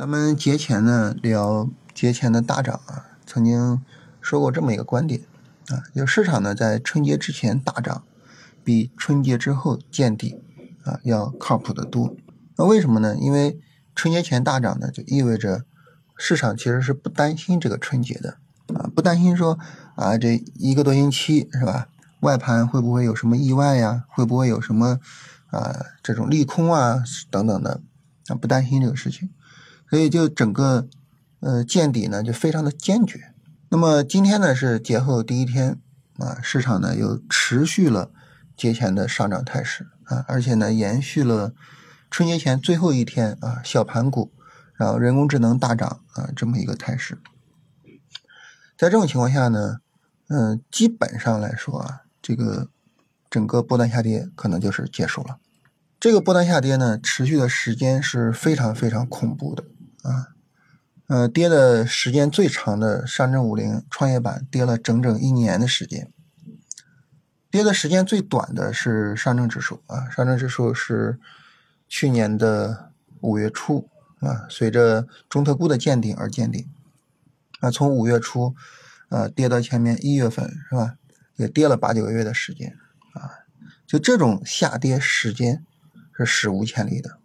咱们节前呢聊节前的大涨啊，曾经说过这么一个观点啊，就市场呢在春节之前大涨，比春节之后见底啊要靠谱的多。那为什么呢？因为春节前大涨呢，就意味着市场其实是不担心这个春节的啊，不担心说啊这一个多星期是吧，外盘会不会有什么意外呀？会不会有什么啊这种利空啊等等的啊？不担心这个事情。所以就整个，呃，见底呢就非常的坚决。那么今天呢是节后第一天啊，市场呢又持续了节前的上涨态势啊，而且呢延续了春节前最后一天啊小盘股，然后人工智能大涨啊这么一个态势。在这种情况下呢，嗯，基本上来说啊，这个整个波段下跌可能就是结束了。这个波段下跌呢，持续的时间是非常非常恐怖的。啊，呃，跌的时间最长的上证五零创业板跌了整整一年的时间，跌的时间最短的是上证指数啊，上证指数是去年的五月初啊，随着中特估的见顶而见顶，啊，从五月初啊跌到前面一月份是吧，也跌了八九个月的时间啊，就这种下跌时间是史无前例的。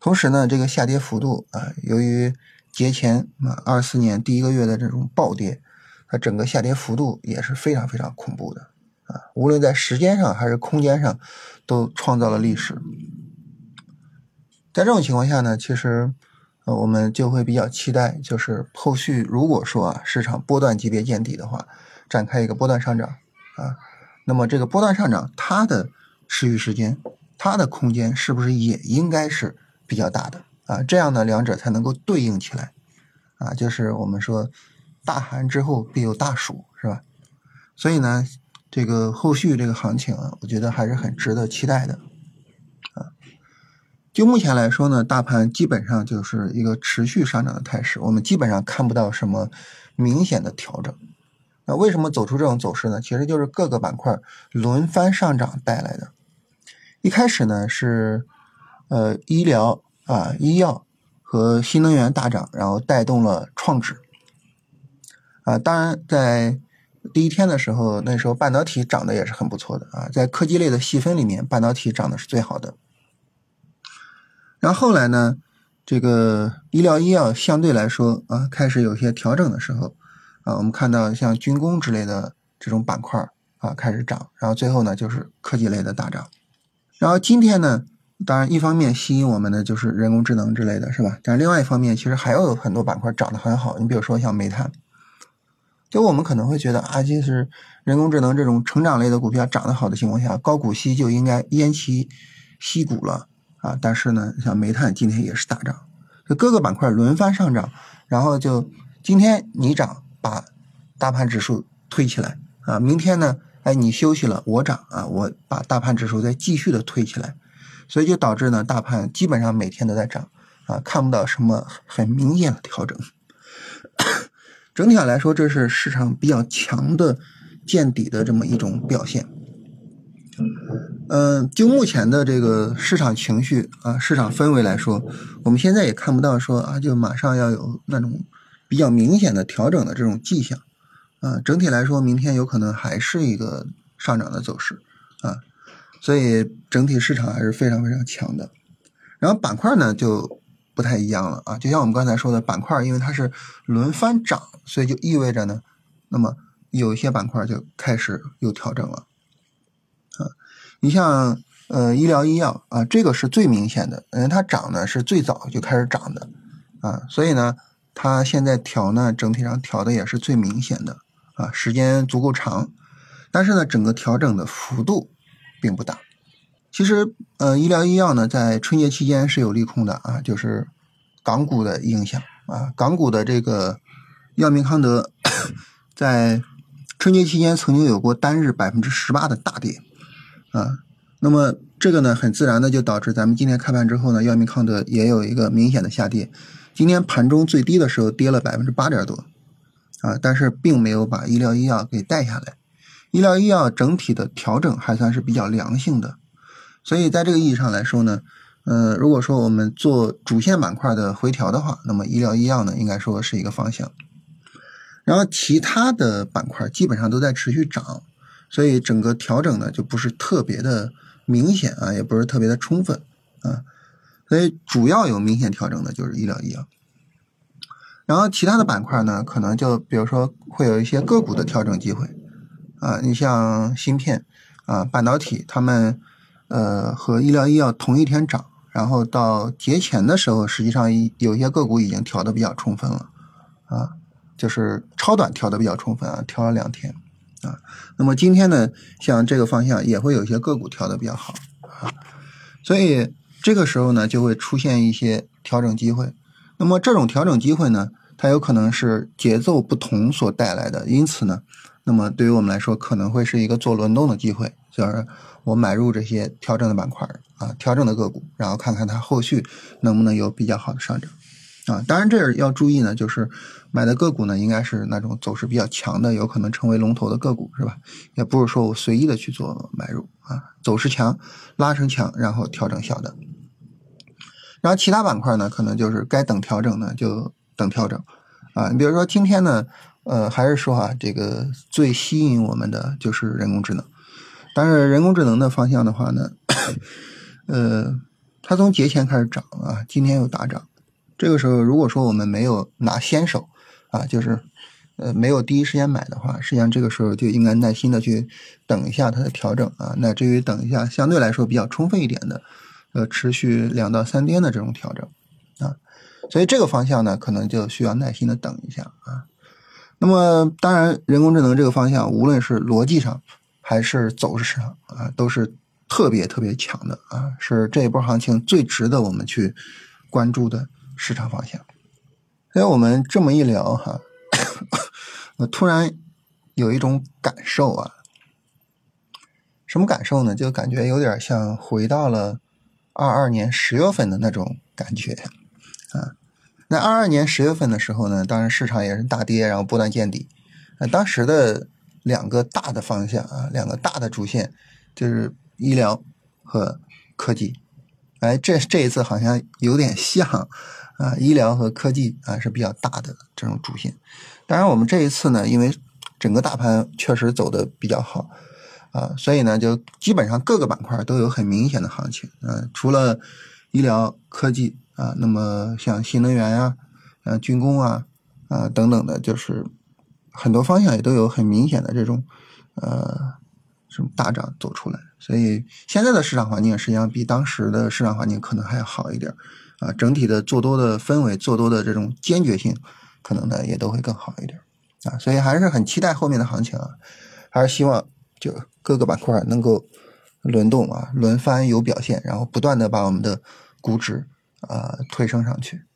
同时呢，这个下跌幅度啊，由于节前啊二四年第一个月的这种暴跌，它整个下跌幅度也是非常非常恐怖的啊，无论在时间上还是空间上，都创造了历史。在这种情况下呢，其实呃我们就会比较期待，就是后续如果说啊市场波段级别见底的话，展开一个波段上涨啊，那么这个波段上涨它的持续时间、它的空间是不是也应该是？比较大的啊，这样呢，两者才能够对应起来啊，就是我们说大寒之后必有大暑，是吧？所以呢，这个后续这个行情啊，我觉得还是很值得期待的啊。就目前来说呢，大盘基本上就是一个持续上涨的态势，我们基本上看不到什么明显的调整。那为什么走出这种走势呢？其实就是各个板块轮番上涨带来的。一开始呢是。呃，医疗啊，医药和新能源大涨，然后带动了创指啊。当然，在第一天的时候，那时候半导体涨得也是很不错的啊。在科技类的细分里面，半导体涨的是最好的。然后后来呢，这个医疗医药相对来说啊，开始有些调整的时候啊，我们看到像军工之类的这种板块啊开始涨，然后最后呢就是科技类的大涨。然后今天呢。当然，一方面吸引我们的就是人工智能之类的是吧？但另外一方面，其实还有很多板块涨得很好。你比如说像煤炭，就我们可能会觉得啊，就是人工智能这种成长类的股票涨得好的情况下，高股息就应该偃旗息鼓了啊。但是呢，像煤炭今天也是大涨，就各个板块轮番上涨，然后就今天你涨把大盘指数推起来啊，明天呢，哎你休息了我涨啊，我把大盘指数再继续的推起来。所以就导致呢，大盘基本上每天都在涨，啊，看不到什么很明显的调整。整体上来说，这是市场比较强的见底的这么一种表现。嗯，就目前的这个市场情绪啊，市场氛围来说，我们现在也看不到说啊，就马上要有那种比较明显的调整的这种迹象。啊，整体来说，明天有可能还是一个上涨的走势。啊。所以整体市场还是非常非常强的，然后板块呢就不太一样了啊，就像我们刚才说的，板块因为它是轮番涨，所以就意味着呢，那么有一些板块就开始有调整了啊。你像呃医疗医药啊，这个是最明显的，因为，它涨呢是最早就开始涨的啊，所以呢它现在调呢整体上调的也是最明显的啊，时间足够长，但是呢整个调整的幅度。并不大，其实，呃，医疗医药呢，在春节期间是有利空的啊，就是港股的影响啊，港股的这个药明康德在春节期间曾经有过单日百分之十八的大跌啊，那么这个呢，很自然的就导致咱们今天开盘之后呢，药明康德也有一个明显的下跌，今天盘中最低的时候跌了百分之八点多啊，但是并没有把医疗医药给带下来。医疗医药整体的调整还算是比较良性的，所以在这个意义上来说呢，嗯，如果说我们做主线板块的回调的话，那么医疗医药呢，应该说是一个方向。然后其他的板块基本上都在持续涨，所以整个调整呢就不是特别的明显啊，也不是特别的充分啊。所以主要有明显调整的就是医疗医药。然后其他的板块呢，可能就比如说会有一些个股的调整机会啊，你像芯片啊、半导体，他们呃和医疗医药同一天涨。然后到节前的时候，实际上有些个股已经调的比较充分了，啊，就是超短调的比较充分啊，调了两天，啊，那么今天呢，像这个方向也会有一些个股调的比较好，啊，所以这个时候呢，就会出现一些调整机会。那么这种调整机会呢，它有可能是节奏不同所带来的，因此呢，那么对于我们来说，可能会是一个做轮动的机会，就是。我买入这些调整的板块啊，调整的个股，然后看看它后续能不能有比较好的上涨啊。当然，这儿要注意呢，就是买的个股呢，应该是那种走势比较强的，有可能成为龙头的个股，是吧？也不是说我随意的去做买入啊，走势强拉升强，然后调整小的。然后其他板块呢，可能就是该等调整呢就等调整啊。你比如说今天呢，呃，还是说啊，这个最吸引我们的就是人工智能。但是人工智能的方向的话呢，呃，它从节前开始涨啊，今天又大涨。这个时候，如果说我们没有拿先手啊，就是呃没有第一时间买的话，实际上这个时候就应该耐心的去等一下它的调整啊。乃至于等一下相对来说比较充分一点的，呃，持续两到三天的这种调整啊。所以这个方向呢，可能就需要耐心的等一下啊。那么当然，人工智能这个方向，无论是逻辑上，还是走势上啊，都是特别特别强的啊，是这一波行情最值得我们去关注的市场方向。所以我们这么一聊哈，我突然有一种感受啊，什么感受呢？就感觉有点像回到了二二年十月份的那种感觉啊。那二二年十月份的时候呢，当然市场也是大跌，然后不断见底，呃当时的。两个大的方向啊，两个大的主线就是医疗和科技。哎，这这一次好像有点像啊，医疗和科技啊是比较大的这种主线。当然，我们这一次呢，因为整个大盘确实走的比较好啊，所以呢，就基本上各个板块都有很明显的行情。嗯，除了医疗科技啊，那么像新能源呀、像军工啊啊等等的，就是。很多方向也都有很明显的这种，呃，什么大涨走出来，所以现在的市场环境实际上比当时的市场环境可能还要好一点，啊，整体的做多的氛围、做多的这种坚决性，可能呢也都会更好一点，啊，所以还是很期待后面的行情啊，还是希望就各个板块能够轮动啊，轮番有表现，然后不断的把我们的估值呃推升上去。